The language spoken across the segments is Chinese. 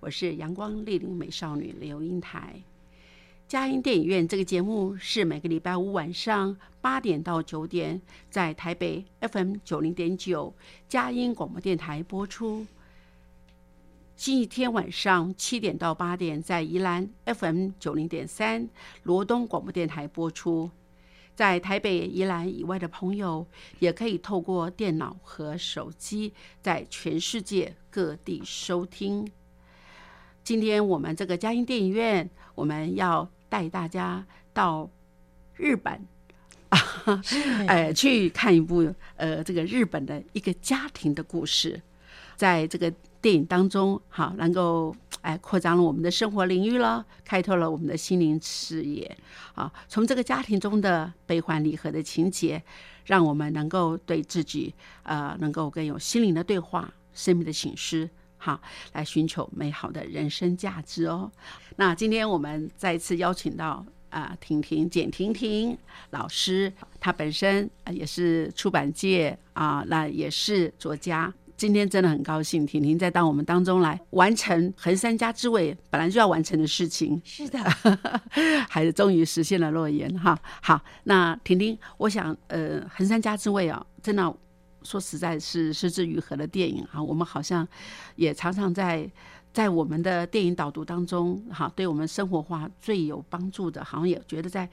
我是阳光丽丽美少女刘英台。佳音电影院这个节目是每个礼拜五晚上八点到九点，在台北 FM 九零点九佳音广播电台播出；星期天晚上七点到八点，在宜兰 FM 九零点三罗东广播电台播出。在台北、宜兰以外的朋友，也可以透过电脑和手机，在全世界各地收听。今天我们这个佳音电影院，我们要带大家到日本啊，哎，去看一部呃，这个日本的一个家庭的故事，在这个。电影当中，好能够哎扩张了我们的生活领域了，开拓了我们的心灵视野啊。从这个家庭中的悲欢离合的情节，让我们能够对自己呃能够更有心灵的对话、生命的醒思，好来寻求美好的人生价值哦。那今天我们再一次邀请到啊婷婷简婷婷老师，她本身也是出版界啊，那也是作家。今天真的很高兴，婷婷在到我们当中来完成横山家之味本来就要完成的事情。是的，还是终于实现了诺言哈。好，那婷婷，我想呃，横山家之味啊，真的说实在是失之愈合的电影啊。我们好像也常常在在我们的电影导读当中，哈，对我们生活化最有帮助的，好像也觉得在。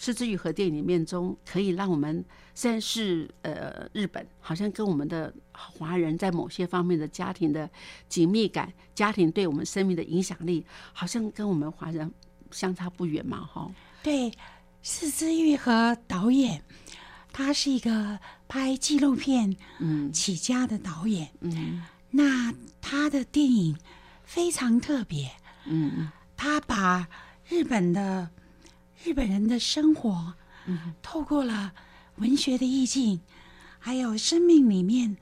失之愈合电影里面中，可以让我们虽然是呃日本，好像跟我们的华人在某些方面的家庭的紧密感，家庭对我们生命的影响力，好像跟我们华人相差不远嘛，哈。对，失之愈合导演，他是一个拍纪录片嗯。起家的导演，嗯，那他的电影非常特别，嗯，他把日本的。日本人的生活，嗯，透过了文学的意境，还有生命里面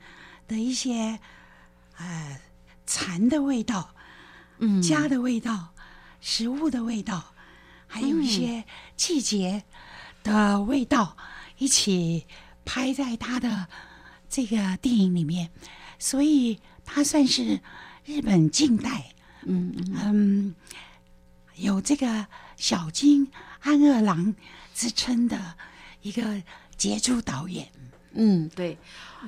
的一些，呃，禅的味道，嗯，家的味道，食物的味道，还有一些季节的味道，一起拍在他的这个电影里面，所以他算是日本近代，嗯嗯，有这个小金。安二郎之称的一个杰出导演，嗯，对，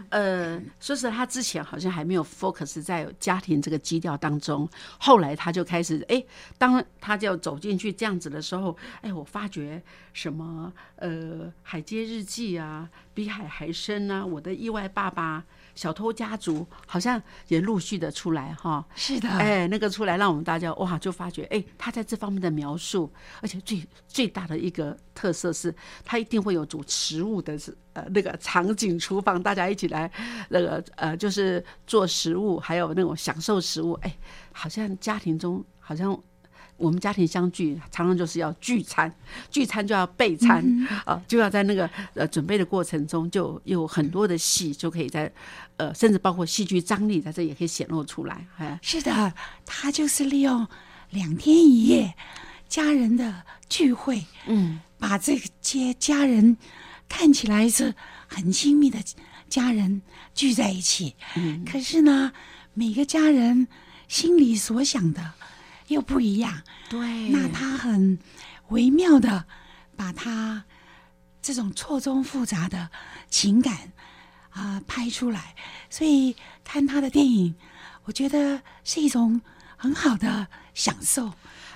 呃，说实他之前好像还没有 focus 在家庭这个基调当中，后来他就开始，哎，当他就走进去这样子的时候，哎，我发觉什么，呃，海街日记啊，比海还深啊，我的意外爸爸。小偷家族好像也陆续的出来哈，是的，哎，那个出来让我们大家哇，就发觉哎，他在这方面的描述，而且最最大的一个特色是，他一定会有煮食物的是呃那个场景厨房，大家一起来那个呃就是做食物，还有那种享受食物，哎，好像家庭中好像。我们家庭相聚，常常就是要聚餐，聚餐就要备餐啊，就要在那个呃准备的过程中，就有很多的戏，就可以在呃，甚至包括戏剧张力在这也可以显露出来。哎，是的，他就是利用两天一夜家人的聚会，嗯，把这些家人看起来是很亲密的家人聚在一起，嗯，可是呢，每个家人心里所想的。又不一样，对，那他很微妙的把他这种错综复杂的情感啊拍出来，所以看他的电影，我觉得是一种很好的享受。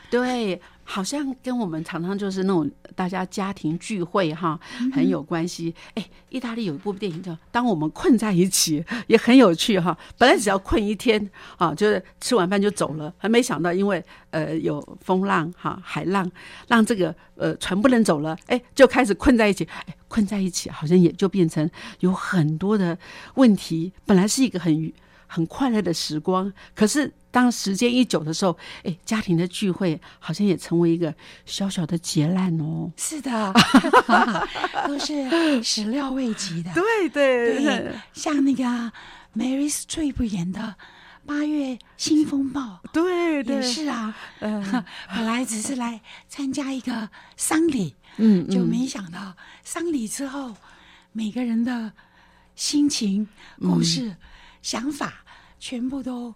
对，好像跟我们常常就是那种大家家庭聚会哈，很有关系。哎，意大利有一部电影叫《当我们困在一起》，也很有趣哈。本来只要困一天啊，就是吃完饭就走了，还没想到因为呃有风浪哈，海浪让这个呃船不能走了，哎，就开始困在一起。哎，困在一起好像也就变成有很多的问题。本来是一个很很快乐的时光，可是。当时间一久的时候，哎，家庭的聚会好像也成为一个小小的劫难哦。是的，都是始料未及的。对对对，像那个 Mary Streep 演的《八月新风暴》，对对，是啊。嗯，本来只是来参加一个丧礼，嗯，就没想到丧礼之后，每个人的心情、故事、想法全部都。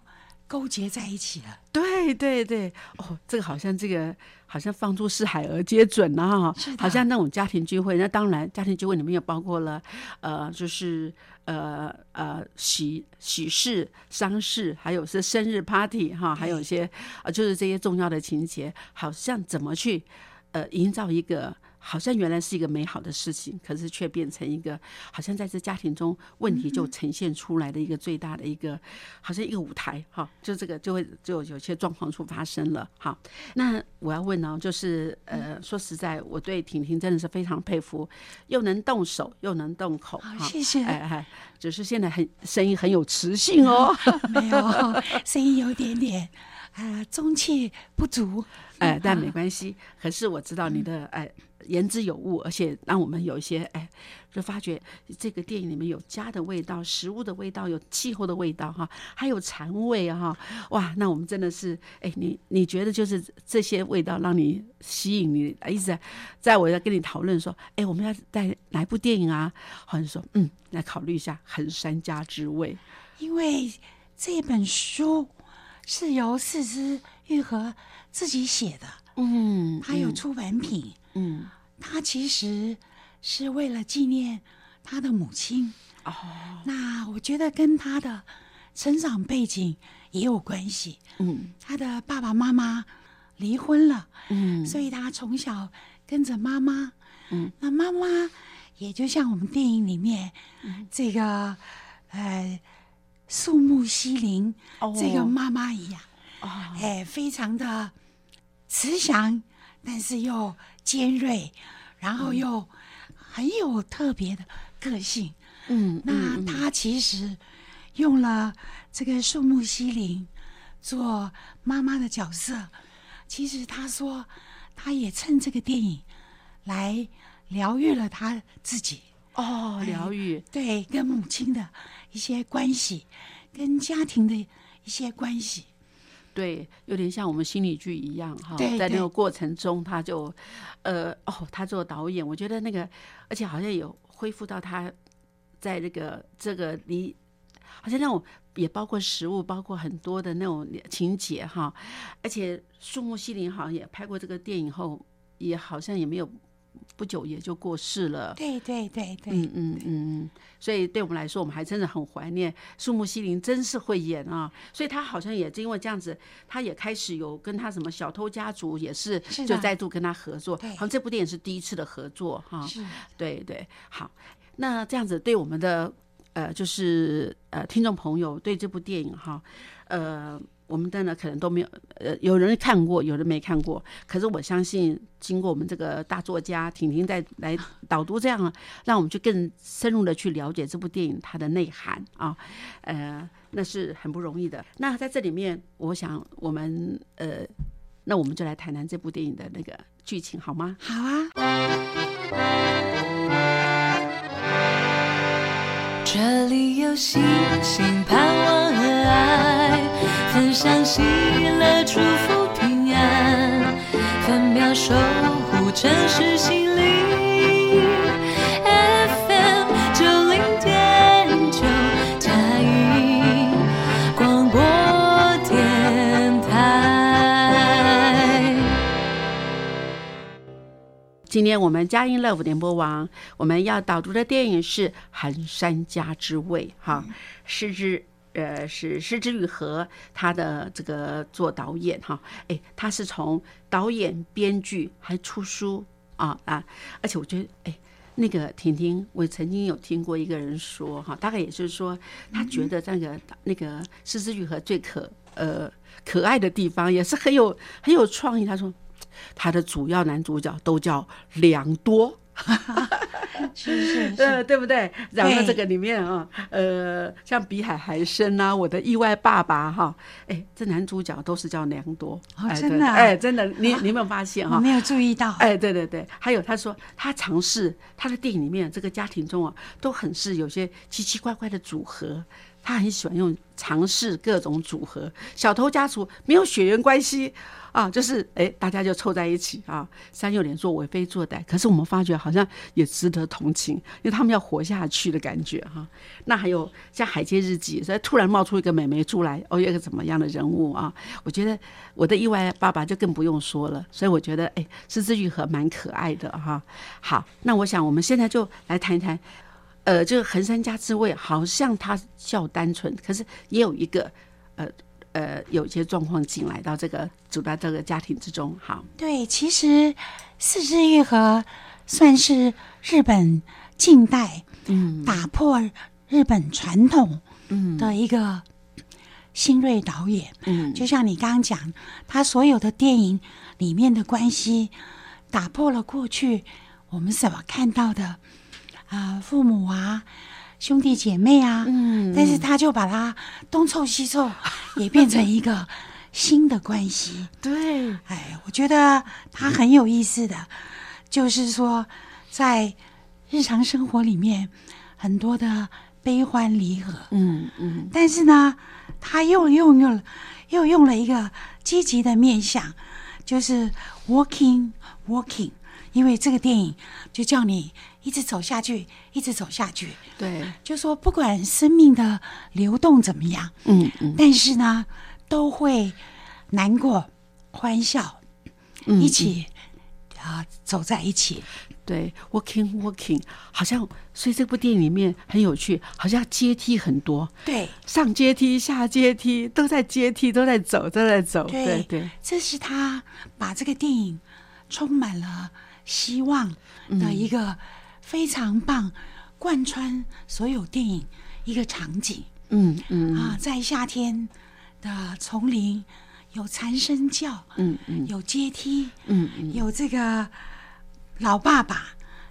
勾结在一起了，对对对，哦，这个好像这个好像放诸四海而皆准了哈，好像那种家庭聚会，那当然家庭聚会里面也包括了，呃，就是呃呃喜喜事、丧事，还有是生日 party 哈，还有一些呃就是这些重要的情节，好像怎么去呃营造一个。好像原来是一个美好的事情，可是却变成一个好像在这家庭中问题就呈现出来的一个最大的一个，好像一个舞台哈，就这个就会就有些状况出发生了。哈，那我要问呢，就是呃，说实在，我对婷婷真的是非常佩服，又能动手又能动口。好，谢谢。哎哎，只是现在很声音很有磁性哦。没有，声音有点点啊中气不足。哎，但没关系。可是我知道你的哎。言之有物，而且让我们有一些哎，就发觉这个电影里面有家的味道、食物的味道、有气候的味道哈，还有禅味哈，哇！那我们真的是哎，你你觉得就是这些味道让你吸引你，一直在在我在跟你讨论说，哎，我们要带哪一部电影啊？好像说嗯，来考虑一下《横山家之味》，因为这本书是由四之玉和自己写的，嗯，他有出版品，嗯。他其实是为了纪念他的母亲哦。那我觉得跟他的成长背景也有关系。嗯，他的爸爸妈妈离婚了，嗯，所以他从小跟着妈妈。嗯，那妈妈也就像我们电影里面这个呃树木希林这个妈妈一样，哦，哎，非常的慈祥，但是又。尖锐，然后又很有特别的个性。嗯，那他其实用了这个树木希林做妈妈的角色。其实他说，他也趁这个电影来疗愈了他自己。哦，疗愈，对，跟母亲的一些关系，跟家庭的一些关系。对，有点像我们心理剧一样哈，在那个过程中，他就，呃，哦，他做导演，我觉得那个，而且好像有恢复到他在这个这个离，好像那种也包括食物，包括很多的那种情节哈，而且树木希林好像也拍过这个电影后，也好像也没有。不久也就过世了。对对对对，嗯嗯嗯，所以对我们来说，我们还真的很怀念树木希林，真是会演啊！所以他好像也因为这样子，他也开始有跟他什么小偷家族也是就再度跟他合作。好像这部电影是第一次的合作哈。是，对对。好，那这样子对我们的呃，就是呃，听众朋友对这部电影哈，呃。我们的呢，可能都没有，呃，有人看过，有人没看过。可是我相信，经过我们这个大作家婷婷在来导读，这样让我们去更深入的去了解这部电影它的内涵啊，呃，那是很不容易的。那在这里面，我想我们呃，那我们就来谈谈这部电影的那个剧情好吗？好啊。这里有星星盼望和爱。分享喜乐，祝福平安，分秒守护城市心灵。FM 九零点九，嘉音广播电台。今天我们嘉音 Love 联播网，我们要导读的电影是《寒山家之味》，哈，是指。呃是失之愈合，他的这个做导演哈，哎，他是从导演、编剧还出书啊啊，而且我觉得哎。那个婷婷，我曾经有听过一个人说，哈，大概也就是说，他觉得那个那个《失之愈合》最可呃可爱的地方，也是很有很有创意。他说，他的主要男主角都叫良多。是是是，对不对？然后这个里面啊，呃，像比海还深啊，我的意外爸爸哈，哎，这男主角都是叫良多，真的，哎，真的，你你有没有发现哈？没有注意到，哎，对对对，还有他说他尝试他的电影里面这个家庭中啊，都很是有些奇奇怪怪的组合。他很喜欢用尝试各种组合，小偷家族没有血缘关系啊，就是哎，大家就凑在一起啊，三六连做为非作歹。可是我们发觉好像也值得同情，因为他们要活下去的感觉哈。那还有像《海街日记》，所以突然冒出一个美眉出来，哦，一个怎么样的人物啊？我觉得我的意外爸爸就更不用说了。所以我觉得哎，狮子玉和蛮可爱的哈。好，那我想我们现在就来谈一谈。呃，这个横山家之味好像他较单纯，可是也有一个呃呃有一些状况进来到这个走到这个家庭之中。好，对，其实四之愈合算是日本近代嗯打破日本传统嗯的一个新锐导演嗯，就像你刚刚讲，他所有的电影里面的关系打破了过去我们所看到的。啊，父母啊，兄弟姐妹啊，嗯，但是他就把它东凑西凑，也变成一个新的关系。对，哎，我觉得他很有意思的，就是说在日常生活里面很多的悲欢离合，嗯嗯，但是呢，他又用用又用了一个积极的面相，就是 walking walking，因为这个电影就叫你。一直走下去，一直走下去。对，就说不管生命的流动怎么样，嗯嗯，但是呢，都会难过、欢笑，一起啊走在一起。对，walking walking，好像所以这部电影里面很有趣，好像阶梯很多。对，上阶梯、下阶梯，都在阶梯，都在走，都在走。对对，这是他把这个电影充满了希望的一个。非常棒，贯穿所有电影一个场景，嗯嗯。啊，在夏天的丛林有蝉声叫，嗯嗯，有阶梯，嗯嗯，有这个老爸爸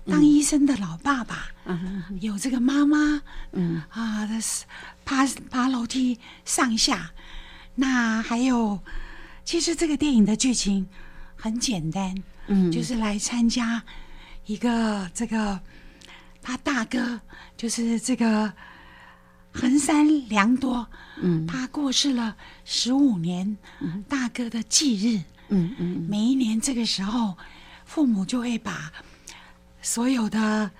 当医生的老爸爸，嗯嗯，有这个妈妈，嗯。啊，的爬爬楼梯上下，那还有，其实这个电影的剧情很简单，嗯，就是来参加。一个这个，他大哥就是这个横山良多，嗯，他过世了十五年，嗯。大哥的忌日，嗯嗯，每一年这个时候，父母就会把所有的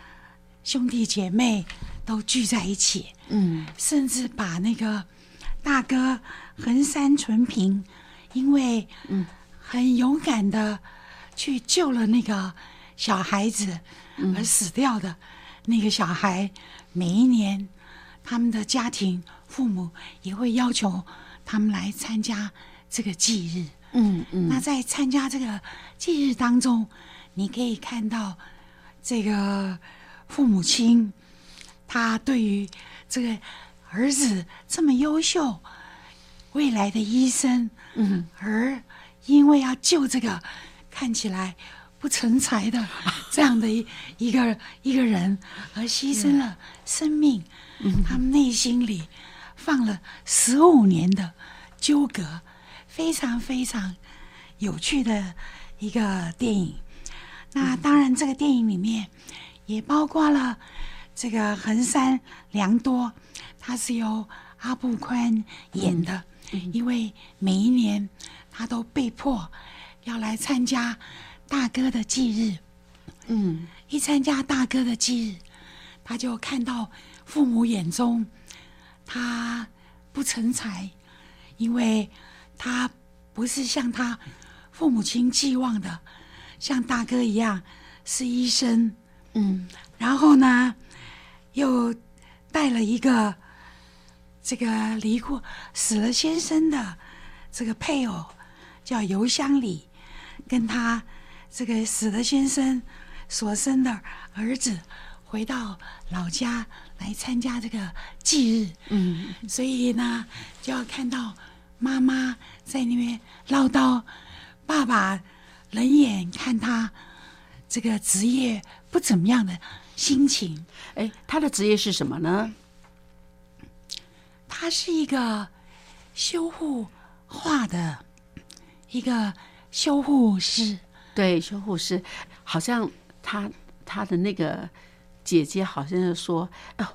兄弟姐妹都聚在一起，嗯，甚至把那个大哥横山纯平，因为嗯。很勇敢的去救了那个。小孩子而死掉的那个小孩，每一年他们的家庭父母也会要求他们来参加这个祭日。嗯嗯。那在参加这个祭日当中，你可以看到这个父母亲他对于这个儿子这么优秀、未来的医生，嗯，而因为要救这个看起来。不成才的 这样的一一个一个人，而牺牲了生命，他们内心里放了十五年的纠葛，非常非常有趣的一个电影。那当然，这个电影里面也包括了这个横山良多，他是由阿布宽演的，因为每一年他都被迫要来参加。大哥的忌日，嗯，一参加大哥的忌日，他就看到父母眼中他不成才，因为他不是像他父母亲寄望的，像大哥一样是医生，嗯，然后呢，又带了一个这个离过死了先生的这个配偶叫尤香里，跟他这个死的先生所生的儿子回到老家来参加这个祭日。嗯，所以呢，就要看到妈妈在那边唠叨，爸爸冷眼看他这个职业不怎么样的心情。哎，他的职业是什么呢？他是一个修护画的一个修护师，对，修护师，好像他他的那个姐姐好像是说，哦，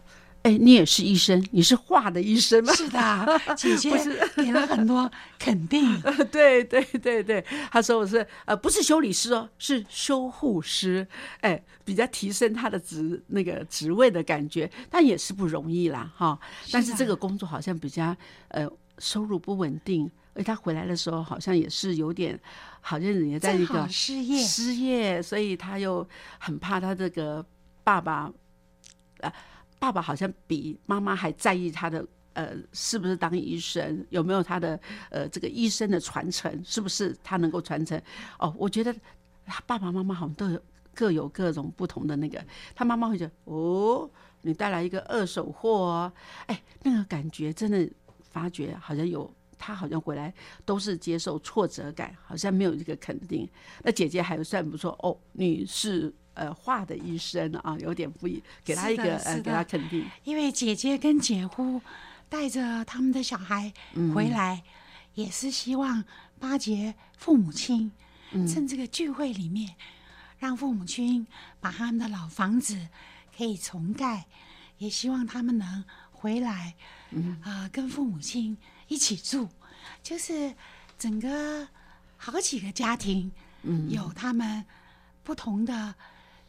哎，你也是医生，你是画的医生吗？是的，姐姐给了很多肯定。对对对对，他说我是呃不是修理师哦，是修护师，哎，比较提升他的职那个职位的感觉，但也是不容易啦哈。但是这个工作好像比较呃收入不稳定，而他回来的时候好像也是有点，好像也在一个失业失业，所以他又很怕他这个爸爸，呃，爸爸好像比妈妈还在意他的。呃，是不是当医生？有没有他的呃这个医生的传承？是不是他能够传承？哦，我觉得他爸爸妈妈好像都有各有各种不同的那个。他妈妈会觉得，哦，你带来一个二手货哦，哎，那个感觉真的发觉好像有他好像回来都是接受挫折感，好像没有这个肯定。那姐姐还算不错哦，你是呃画的医生啊，有点不一，给他一个呃给他肯定，因为姐姐跟姐夫。带着他们的小孩回来，也是希望巴结父母亲，趁这个聚会里面，让父母亲把他们的老房子可以重盖，也希望他们能回来，啊，跟父母亲一起住，就是整个好几个家庭，嗯。有他们不同的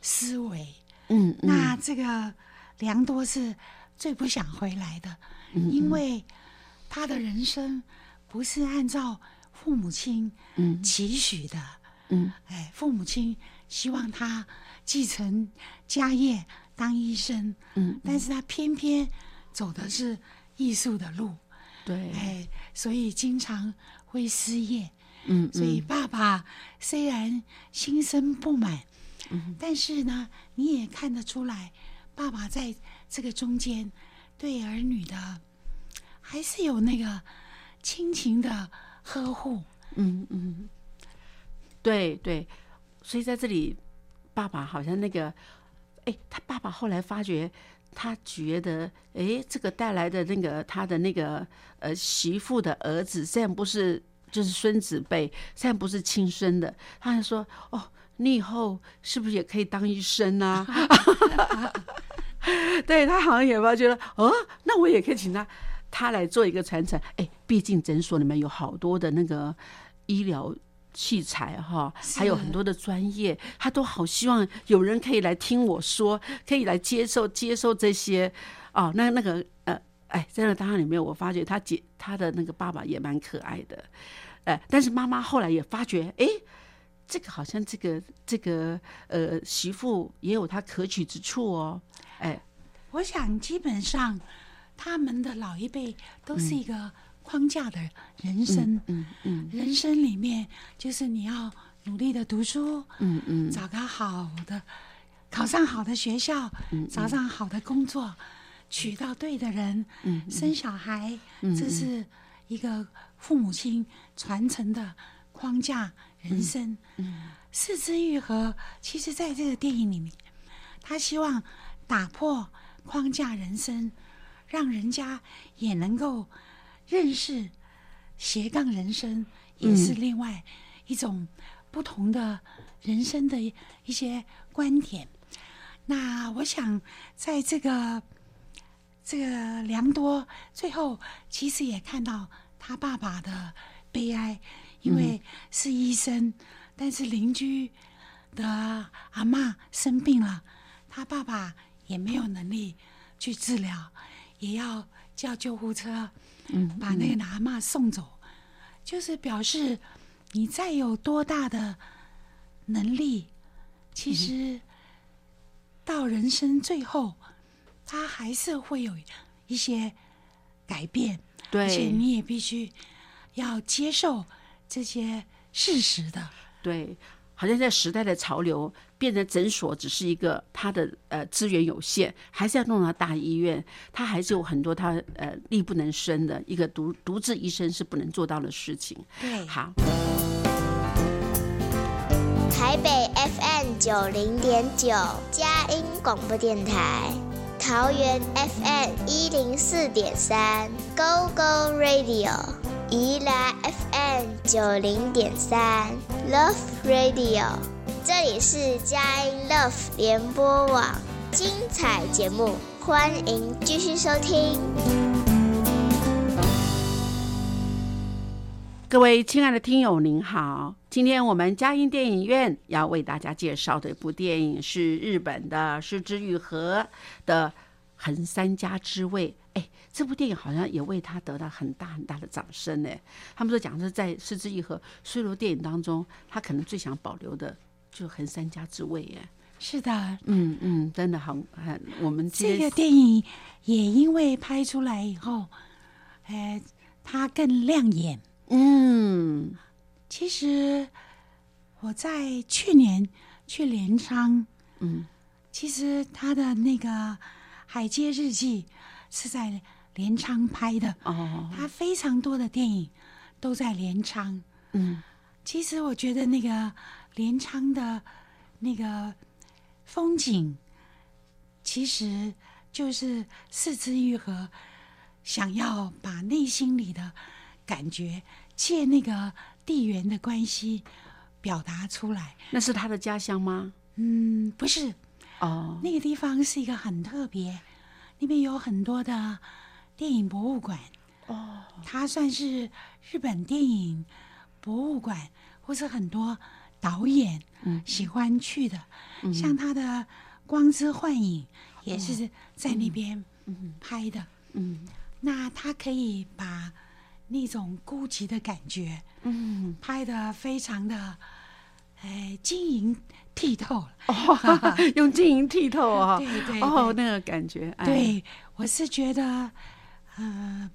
思维，嗯，那这个良多是最不想回来的。嗯因为他的人生不是按照父母亲嗯。期许的，嗯，哎，父母亲希望他继承家业当医生，嗯，但是他偏偏走的是艺术的路，对，哎，所以经常会失业，嗯，所以爸爸虽然心生不满，嗯，但是呢，你也看得出来，爸爸在这个中间。对儿女的，还是有那个亲情的呵护。嗯嗯，对对，所以在这里，爸爸好像那个，哎，他爸爸后来发觉，他觉得，哎，这个带来的那个他的那个呃媳妇的儿子，虽然不是就是孙子辈，虽然不是亲生的，他还说，哦，你以后是不是也可以当医生啊？对他好像也发觉得，哦，那我也可以请他，他来做一个传承。哎，毕竟诊所里面有好多的那个医疗器材哈，还有很多的专业，他都好希望有人可以来听我说，可以来接受接受这些。哦，那那个呃，哎，在那档案里面，我发觉他姐他的那个爸爸也蛮可爱的，哎，但是妈妈后来也发觉，哎。这个好像这个这个呃媳妇也有她可取之处哦，哎，我想基本上他们的老一辈都是一个框架的人生，嗯嗯，人生里面就是你要努力的读书，嗯嗯，找个好的，考上好的学校，找上好的工作，娶到对的人，嗯，生小孩，这是一个父母亲传承的框架。人生，嗯。四肢愈合，其实在这个电影里面，他希望打破框架人生，让人家也能够认识斜杠人生，也是另外一种不同的人生的一些观点。那我想，在这个这个良多最后，其实也看到他爸爸的悲哀。因为是医生，但是邻居的阿妈生病了，他爸爸也没有能力去治疗，也要叫救护车，嗯，把那个阿妈送走。就是表示你再有多大的能力，其实到人生最后，他还是会有一些改变，而且你也必须要接受这些事实的。对，好像在时代的潮流，变成诊所只是一个它的呃资源有限，还是要弄到大医院，它还是有很多它呃力不能生的一个独独自医生是不能做到的事情。对，好，台北 FM 九零点九，佳音广播电台；桃园 FM 一零四点三，Go Go Radio；宜兰 FM 九零点三，Love Radio。这里是佳音 Love 联播网，精彩节目，欢迎继续收听。各位亲爱的听友，您好！今天我们佳音电影院要为大家介绍的一部电影是日本的失之愈合的《横三家之味》。哎，这部电影好像也为他得到很大很大的掌声呢。他们说讲是在失之愈合所有电影当中，他可能最想保留的就很三家之味耶。是的，嗯嗯，真的很很，我们这个电影也因为拍出来以后，呃，它更亮眼。嗯其实我在去年去镰仓，嗯其实他的那个《海街日记》是在镰仓拍的，哦他非常多的电影都在镰仓。嗯其实我觉得那个镰仓的那个风景，其实就是四肢愈合想要把内心里的感觉借那个地缘的关系表达出来。那是他的家乡吗？嗯，不是，哦那个地方是一个很特别，那边有很多的电影博物馆。哦，它算是日本电影博物馆，或是很多导演嗯。喜欢去的。像他的《光之幻影》也是在那边拍的。嗯。那他可以把那种孤寂的感觉嗯，拍的非常的，呃，晶莹剔透。哦，用晶莹剔透啊，对对哦，对。那个感觉，哎，对，我是觉得，呃，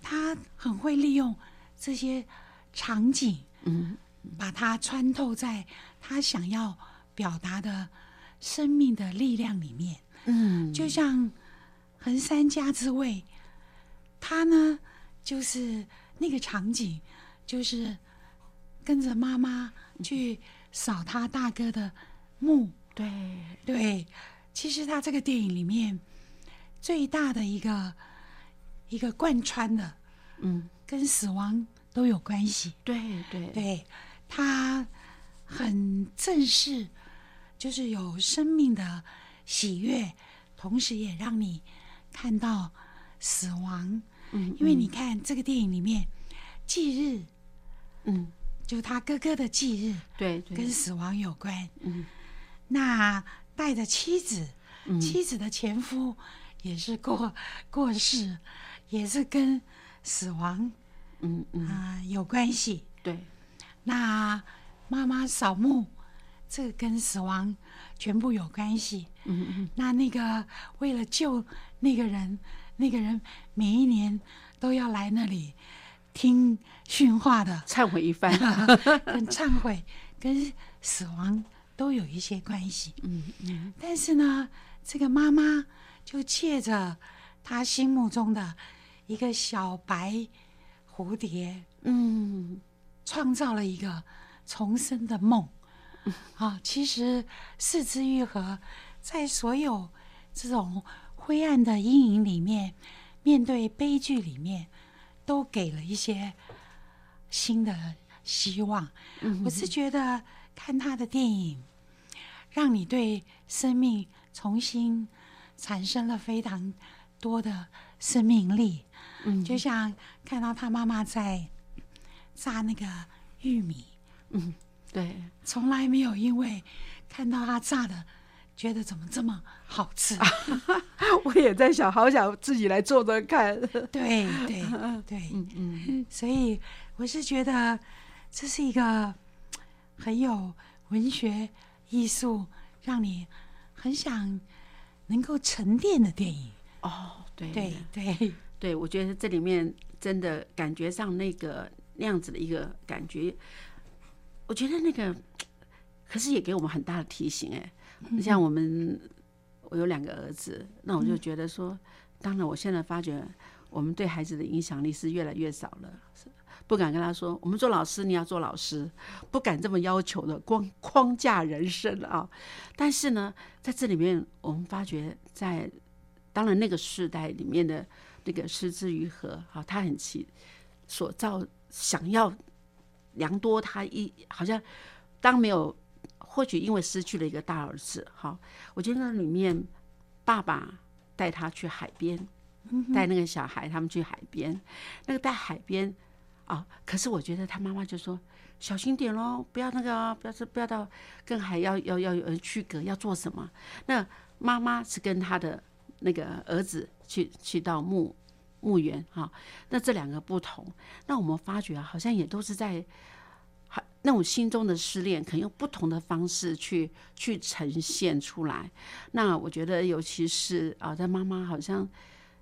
他很会利用这些场景，嗯把它穿透在他想要表达的生命的力量里面。嗯，就像横山家之味，他呢就是那个场景，就是跟着妈妈去扫他大哥的墓。对，对，其实他这个电影里面最大的一个一个贯穿的，嗯，跟死亡都有关系。对对对，他很正式，就是有生命的喜悦，同时也让你看到死亡。嗯，因为你看这个电影里面，忌日嗯，就是他哥哥的忌日，对对，跟死亡有关。嗯。那带着妻子，嗯。妻子的前夫也是过过世，也是跟死亡嗯嗯，啊、有关系。对，那妈妈扫墓，这个跟死亡全部有关系。嗯嗯那那个为了救那个人，那个人每一年都要来那里听训话的，忏悔一番，跟 忏悔、跟死亡都有一些关系。嗯嗯。但是呢，这个妈妈就借着她心目中的一个小白蝴蝶，嗯创造了一个重生的梦。啊，其实四肢愈合在所有这种灰暗的阴影里面，面对悲剧里面，都给了一些新的希望。嗯我是觉得看他的电影，让你对生命重新产生了非常多的生命力。嗯就像看到他妈妈在炸那个玉米，嗯，对，从来没有因为看到他炸的，觉得怎么这么好吃。我也在想，好想自己来做做看，对 对对，嗯嗯。所以我是觉得这是一个很有文学艺术，让你很想能够沉淀的电影。哦，对。对对。对，我觉得这里面真的感觉上那个那样子的一个感觉，我觉得那个，可是也给我们很大的提醒哎。像我们，我有两个儿子，那我就觉得说，当然我现在发觉，我们对孩子的影响力是越来越少了，不敢跟他说，我们做老师你要做老师，不敢这么要求的，光框架人生啊。但是呢，在这里面，我们发觉，在当然那个时代里面的那个失之于合，好，他很奇所造，想要良多，他一好像当没有。或许因为失去了一个大儿子，哈，我觉得那里面爸爸带他去海边，带那个小孩他们去海边，那个带海边啊，可是我觉得他妈妈就说小心点喽，不要那个，不要是不要到跟海要要要有区隔，要做什么？那妈妈是跟他的那个儿子去去到墓墓园哈，那这两个不同，那我们发觉好像也都是在。那种心中的失恋，可能用不同的方式去去呈现出来。那我觉得，尤其是啊，在妈妈好像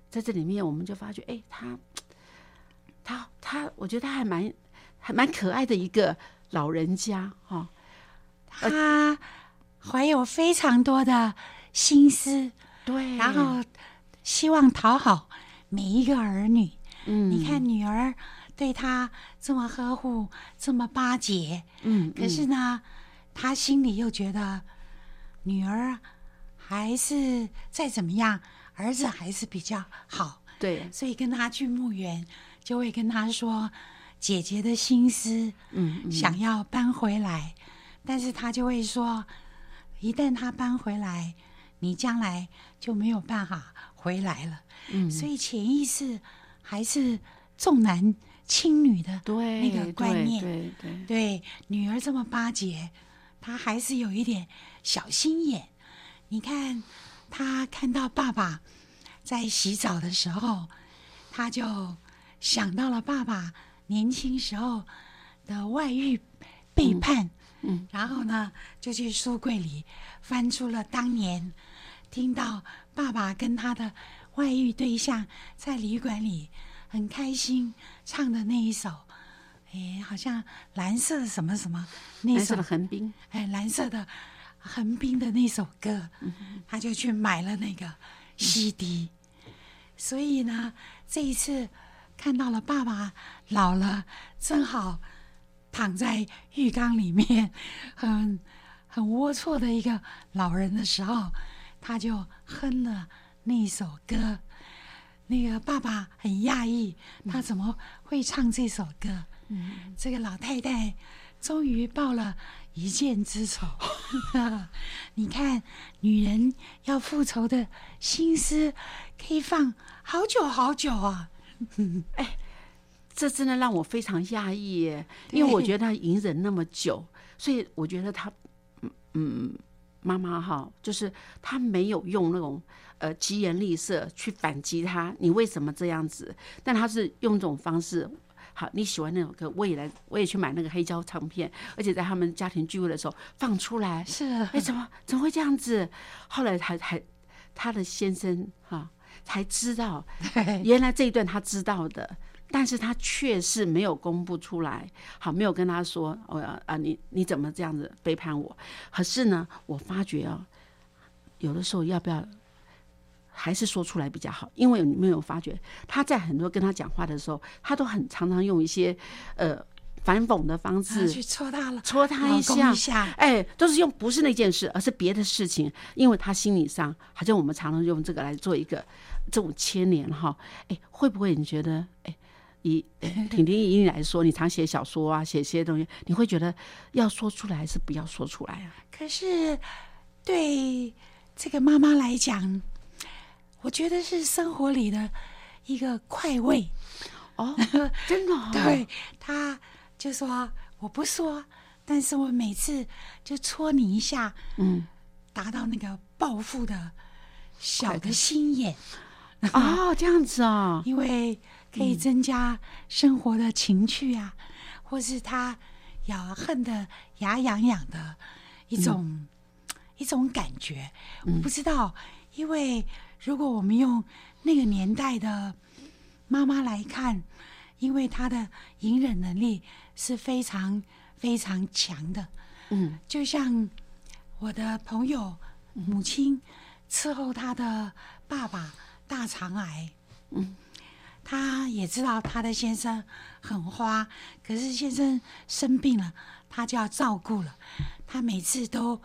在这里面，我们就发觉，哎，他他他，我觉得他还蛮还蛮可爱的一个老人家哈。他怀有非常多的心思，对，然后希望讨好每一个儿女。嗯，你看女儿。对他这么呵护，这么巴结，嗯，可是呢，他心里又觉得女儿还是再怎么样，儿子还是比较好，对，所以跟他去墓园，就会跟他说姐姐的心思，嗯，想要搬回来，但是他就会说，一旦他搬回来，你将来就没有办法回来了，嗯，所以潜意识还是重男。轻女的那个观念，对对对，女儿这么巴结，她还是有一点小心眼。你看，她看到爸爸在洗澡的时候，她就想到了爸爸年轻时候的外遇背叛，嗯，然后呢，就去书柜里翻出了当年听到爸爸跟他的外遇对象在旅馆里。很开心唱的那一首，哎，好像蓝色什么什么那首横滨，哎，蓝色的横滨的那首歌，他就去买了那个 CD。所以呢，这一次看到了爸爸老了，正好躺在浴缸里面，很很龌龊的一个老人的时候，他就哼了那首歌。那个爸爸很讶异，他怎么会唱这首歌？嗯，这个老太太终于报了一箭之仇。你看，女人要复仇的心思可以放好久好久啊！哎，这真的让我非常讶异耶，因为我觉得他隐忍那么久，所以我觉得他，嗯嗯，妈妈哈，就是他没有用那种。呃，疾言厉色去反击他，你为什么这样子？但他是用这种方式，好，你喜欢那首歌，我也来，我也去买那个黑胶唱片，而且在他们家庭聚会的时候放出来。是，哎，怎么怎么会这样子？后来还还他的先生哈才知道，原来这一段他知道的，但是他却是没有公布出来，好，没有跟他说，我要啊，你你怎么这样子背叛我？可是呢，我发觉啊，有的时候要不要？还是说出来比较好，因为你没有发觉他在很多跟他讲话的时候，他都很常常用一些呃反讽的方式去戳他了，戳他一下，哎，都是用不是那件事，而是别的事情，因为他心理上好像我们常常用这个来做一个这种牵连哈，哎，会不会你觉得哎，以 婷婷以你来说，你常写小说啊，写些东西，你会觉得要说出来还是不要说出来啊？可是对这个妈妈来讲。我觉得是生活里的一个快慰哦，真的。对，他就说我不说，但是我每次就戳你一下，嗯，达到那个报复的小的心眼。哦，这样子啊，因为可以增加生活的情趣啊，或是他咬恨的牙痒痒的一种一种感觉。我不知道，因为。如果我们用那个年代的妈妈来看，因为她的隐忍能力是非常非常强的。嗯，就像我的朋友母亲伺候她的爸爸大肠癌，嗯，她也知道她的先生很花，可是先生生病了，她就要照顾了。她每次都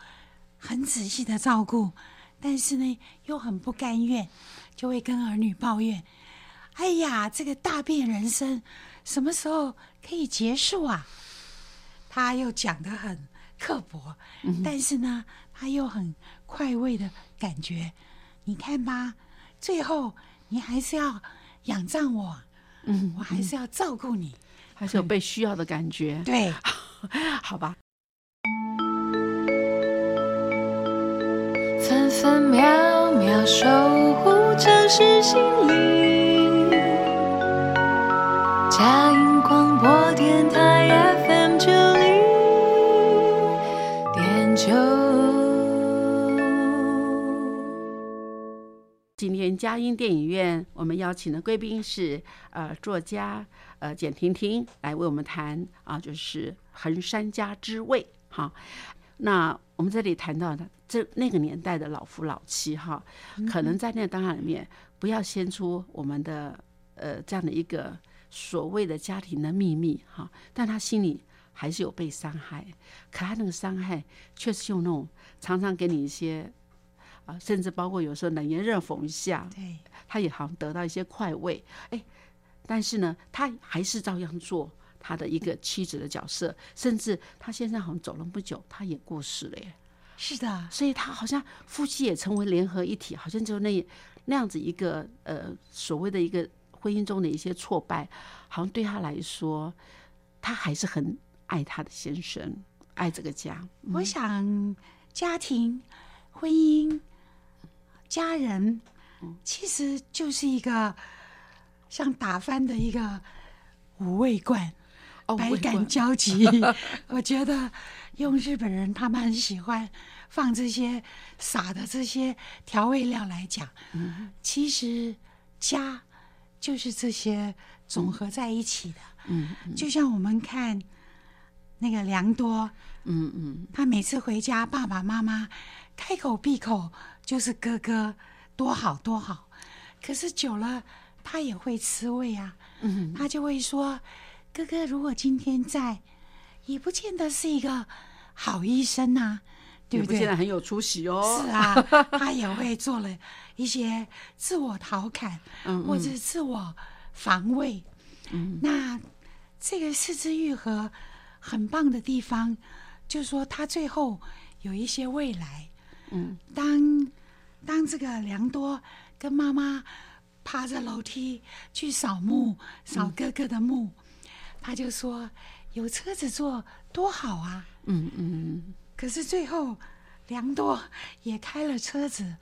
很仔细的照顾，但是呢又很不甘愿，就会跟儿女抱怨：“哎呀，这个大变人生什么时候可以结束啊？”她又讲得很刻薄，但是呢，她又很快慰的感觉。你看吧，最后你还是要仰仗我，嗯，我还是要照顾你。还是有被需要的感觉。对，好吧，分分秒秒守护城市心灵。今天佳音电影院，我们邀请的贵宾是呃作家呃简婷婷来为我们谈啊，就是横山家之味哈。那我们这里谈到的这那个年代的老夫老妻哈，可能在那个当下里面，不要先出我们的呃这样的一个所谓的家庭的秘密哈，但他心里还是有被伤害，可他那个伤害却是用那种常常给你一些啊，甚至包括有时候冷言热讽一下，对，他也好像得到一些快慰，哎，但是呢，他还是照样做他的一个妻子的角色，甚至他先生好像走了不久，他也过世了耶，是的，所以他好像夫妻也成为联合一体，好像就那那样子一个呃所谓的一个婚姻中的一些挫败，好像对他来说，他还是很爱他的先生，爱这个家，我想家庭、婚姻、家人，其实就是一个像打翻的一个五味罐，哦百感交集。我觉得用日本人他们很喜欢放这些撒的这些调味料来讲，其实家就是这些总合在一起的。嗯就像我们看那个良多，嗯嗯。他每次回家，爸爸妈妈开口闭口就是哥哥多好多好，可是久了他也会吃味啊，嗯他就会说，哥哥如果今天在，也不见得是一个好医生呐、对不对？也不见得很有出息哦，是啊，他也会做了一些自我调侃，嗯或者自我防卫。嗯那这个四肢愈合很棒的地方，就是说他最后有一些未来。嗯。当当这个良多跟妈妈爬着楼梯去扫墓，扫哥哥的墓，他就说有车子坐多好啊。嗯嗯可是最后，良多也开了车子，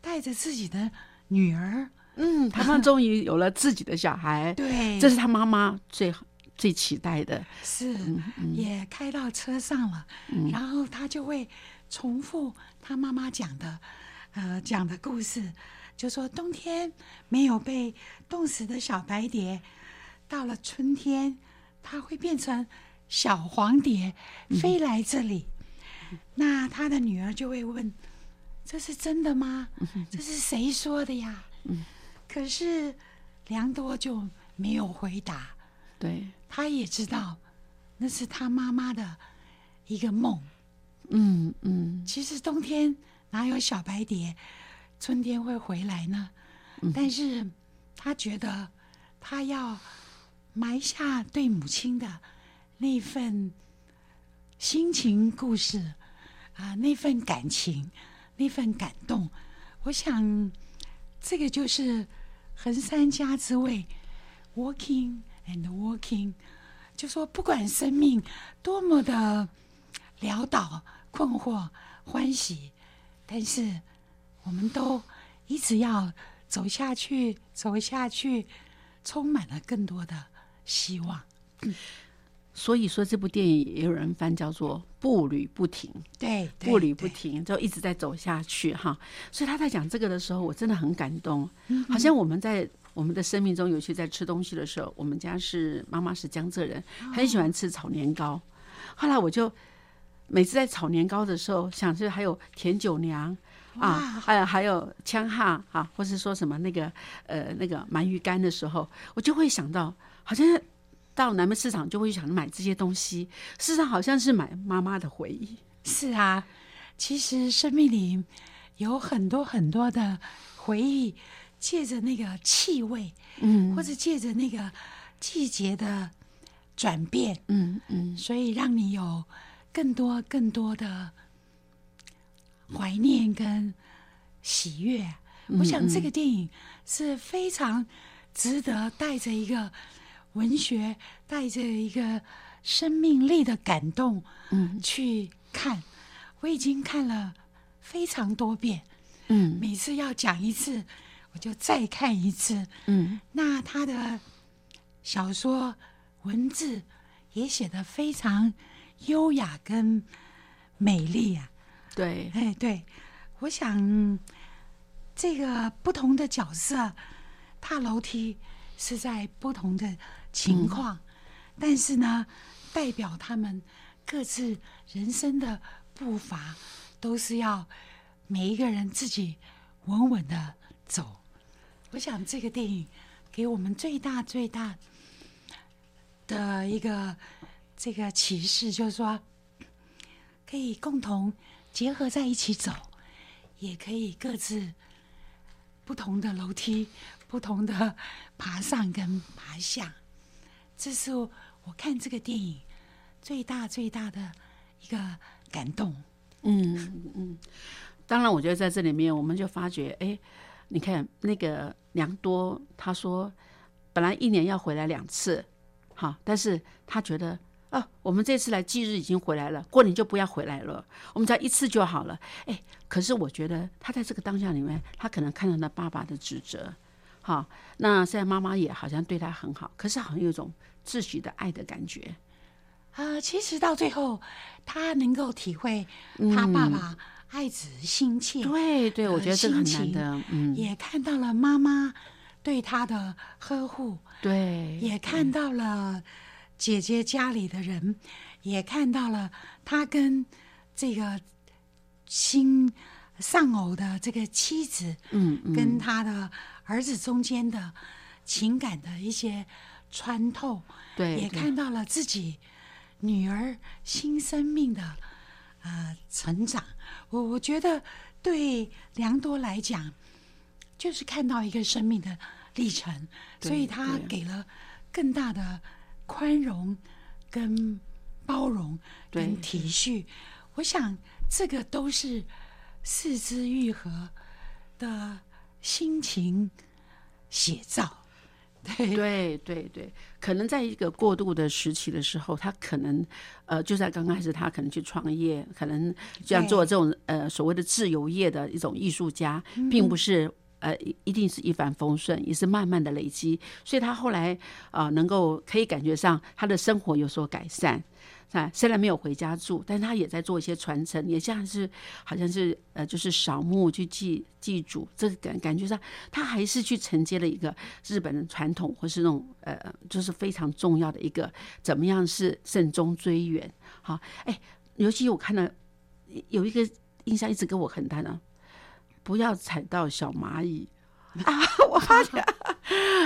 带着自己的女儿，嗯，他们终于有了自己的小孩，对，这是他妈妈最最期待的，是、嗯也开到车上了，然后他就会重复他妈妈讲的，呃，讲的故事，就说冬天没有被冻死的小白蝶，到了春天，它会变成小黄蝶，飞来这里。那他的女儿就会问：“这是真的吗？这是谁说的呀？”可是良多就没有回答。对，他也知道那是他妈妈的一个梦。嗯嗯其实冬天哪有小白蝶，春天会回来呢？但是他觉得他要埋下对母亲的那份心情故事啊，那份感情，那份感动。我想这个就是横山家之味，working and working，就说不管生命多么的潦倒、困惑、欢喜，但是我们都一直要走下去，走下去，充满了更多的希望。所以说这部电影也有人翻叫做步履不停，对，对步履不停，就一直在走下去哈。所以他在讲这个的时候，我真的很感动，嗯好像我们在我们的生命中，尤其在吃东西的时候，我们家是妈妈是江浙人，很喜欢吃炒年糕。后来我就每次在炒年糕的时候，想是还有甜酒娘啊，还有还有枪哈啊，或是说什么那个呃那个鳗鱼干的时候，我就会想到，好像到南门市场就会想买这些东西，事实上好像是买妈妈的回忆。是啊，其实生命里有很多很多的回忆，借着那个气味，嗯。或者借着那个季节的转变，嗯嗯。所以让你有更多更多的怀念跟喜悦。我想这个电影是非常值得带着一个文学、带着一个生命力的感动嗯去看。我已经看了非常多遍，嗯每次要讲一次，我就再看一次。嗯那他的小说文字也写得非常优雅跟美丽啊！对，哎，对，我想这个不同的角色踏楼梯是在不同的情况，但是呢，代表他们各自人生的步伐都是要每一个人自己稳稳的走。我想这个电影给我们最大最大的一个这个启示，就是说可以共同结合在一起走，也可以各自不同的楼梯、不同的爬上跟爬下。这是我看这个电影最大最大的一个感动。嗯嗯。当然，我觉得在这里面，我们就发觉，哎，你看那个良多，他说本来一年要回来两次，哈，但是他觉得。啊，我们这次来忌日已经回来了，过年就不要回来了，我们只要一次就好了。哎，可是我觉得他在这个当下里面，他可能看到了爸爸的指责，好，那现在妈妈也好像对他很好，可是好像有一种自己的爱的感觉。啊，其实到最后，他能够体会他爸爸爱子心切，对对，我觉得这个很难的，嗯，也看到了妈妈对他的呵护，对，也看到了姐姐家里的人，也看到了他跟这个新丧偶的这个妻子，嗯嗯，跟他的儿子中间的情感的一些穿透，对，也看到了自己女儿新生命的呃成长。我我觉得对良多来讲，就是看到一个生命的历程，所以他给了更大的宽容、跟包容、跟体恤。我想这个都是四肢愈合的心情写照。对对对对，可能在一个过渡的时期的时候，他可能呃，就在刚开始，他可能去创业，可能这样做这种呃所谓的自由业的一种艺术家，并不是。呃，一定是一帆风顺，也是慢慢的累积，所以他后来啊、能够可以感觉上他的生活有所改善，啊，虽然没有回家住，但他也在做一些传承，也像是好像是呃，就是扫墓去祭祭祖，这个感感觉上，他还是去承接了一个日本的传统，或是那种呃，就是非常重要的一个怎么样是慎终追远。好，哎，尤其我看到有一个印象一直跟我很大的，不要踩到小蚂蚁。啊！我发觉，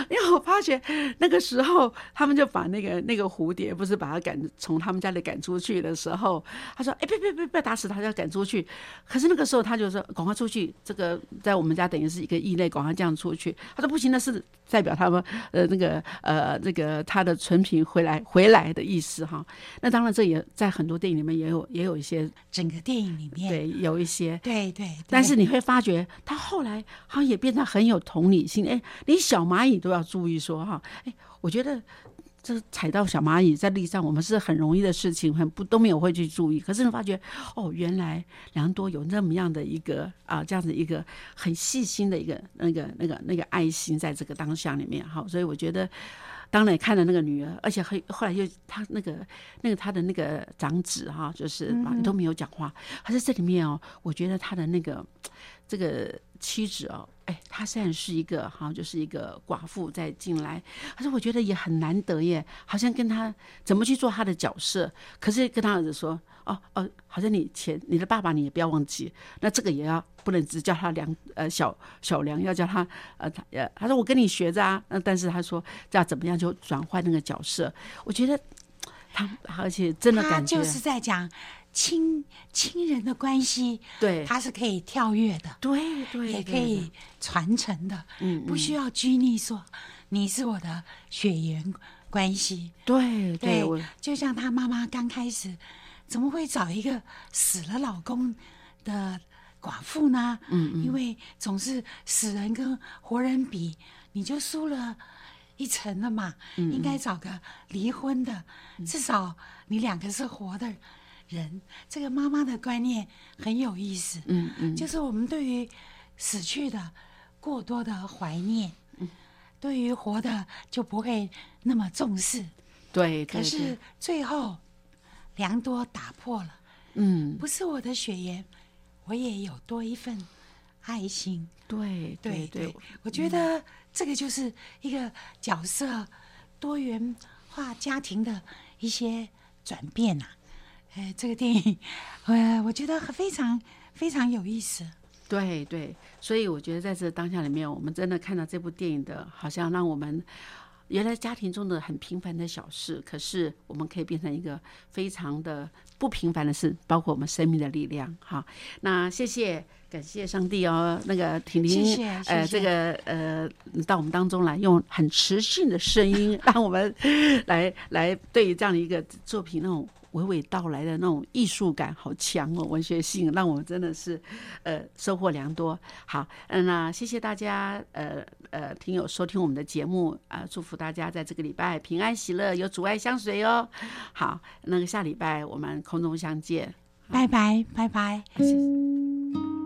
因为我发觉那个时候，他们就把那个那个蝴蝶，不是把它赶从他们家里赶出去的时候，他说：“哎，别别别，不要打死它，要赶出去。”可是那个时候，他就说：“赶快出去！这个在我们家等于是一个异类，赶快这样出去。”他说：“不行，那是代表他们呃那个呃那个他的纯品回来回来的意思哈。”那当然，这也在很多电影里面也有也有一些整个电影里面，对有一些对对，但是你会发觉，他后来好像也变得很有同理心。哎，连小蚂蚁都要注意说哈，哎，我觉得这踩到小蚂蚁在地上，我们是很容易的事情，很不都没有会去注意。可是你发觉，哦，原来良多有那么样的一个啊，这样子一个很细心的一个那个那个那个爱心，在这个当下里面哈，所以我觉得。当然看了那个女儿，而且后后来又他那个那个他的那个长子哈，就是都没有讲话。可是这里面哦，我觉得他的那个这个妻子哦，哎，她虽然是一个好就是一个寡妇再进来，可是我觉得也很难得耶，好像跟她怎么去做她的角色，可是跟她儿子说，哦哦，好像你前你的爸爸你也不要忘记，那这个也要不能只叫他梁呃小小梁，要叫他呃他呃他说我跟你学着啊，那但是他说要怎么样就转换那个角色，我觉得他而且真的感觉就是在讲亲亲人的关系，对它是可以跳跃的，对对也可以传承的，嗯不需要拘泥说你是我的血缘关系。对对就像他妈妈刚开始，怎么会找一个死了老公的寡妇呢？嗯因为总是死人跟活人比，你就输了一层了嘛。嗯应该找个离婚的，至少你两个是活的人。这个妈妈的观念很有意思。嗯嗯就是我们对于死去的过多的怀念，嗯对于活的就不会那么重视。对，对可是最后，良多打破了，嗯不是我的血缘，我也有多一份爱心。对对对对，我觉得这个就是一个角色多元化家庭的一些转变呐、哎，这个电影，呃，我觉得非常非常有意思。对对，所以我觉得在这当下里面，我们真的看到这部电影的，好像让我们原来家庭中的很平凡的小事，可是我们可以变成一个非常的不平凡的事，包括我们生命的力量。好，那谢谢，感谢上帝哦，那个婷婷，谢谢呃，这个呃，到我们当中来，用很磁性的声音，让我们来来对于这样的一个作品那种。娓娓道来的那种艺术感好强哦，文学性让我们真的是呃收获良多。好，嗯，那谢谢大家，呃呃，听友收听我们的节目啊、祝福大家在这个礼拜平安喜乐，有阻碍相随哦。好，那个下礼拜我们空中相见，拜拜，拜拜。谢谢。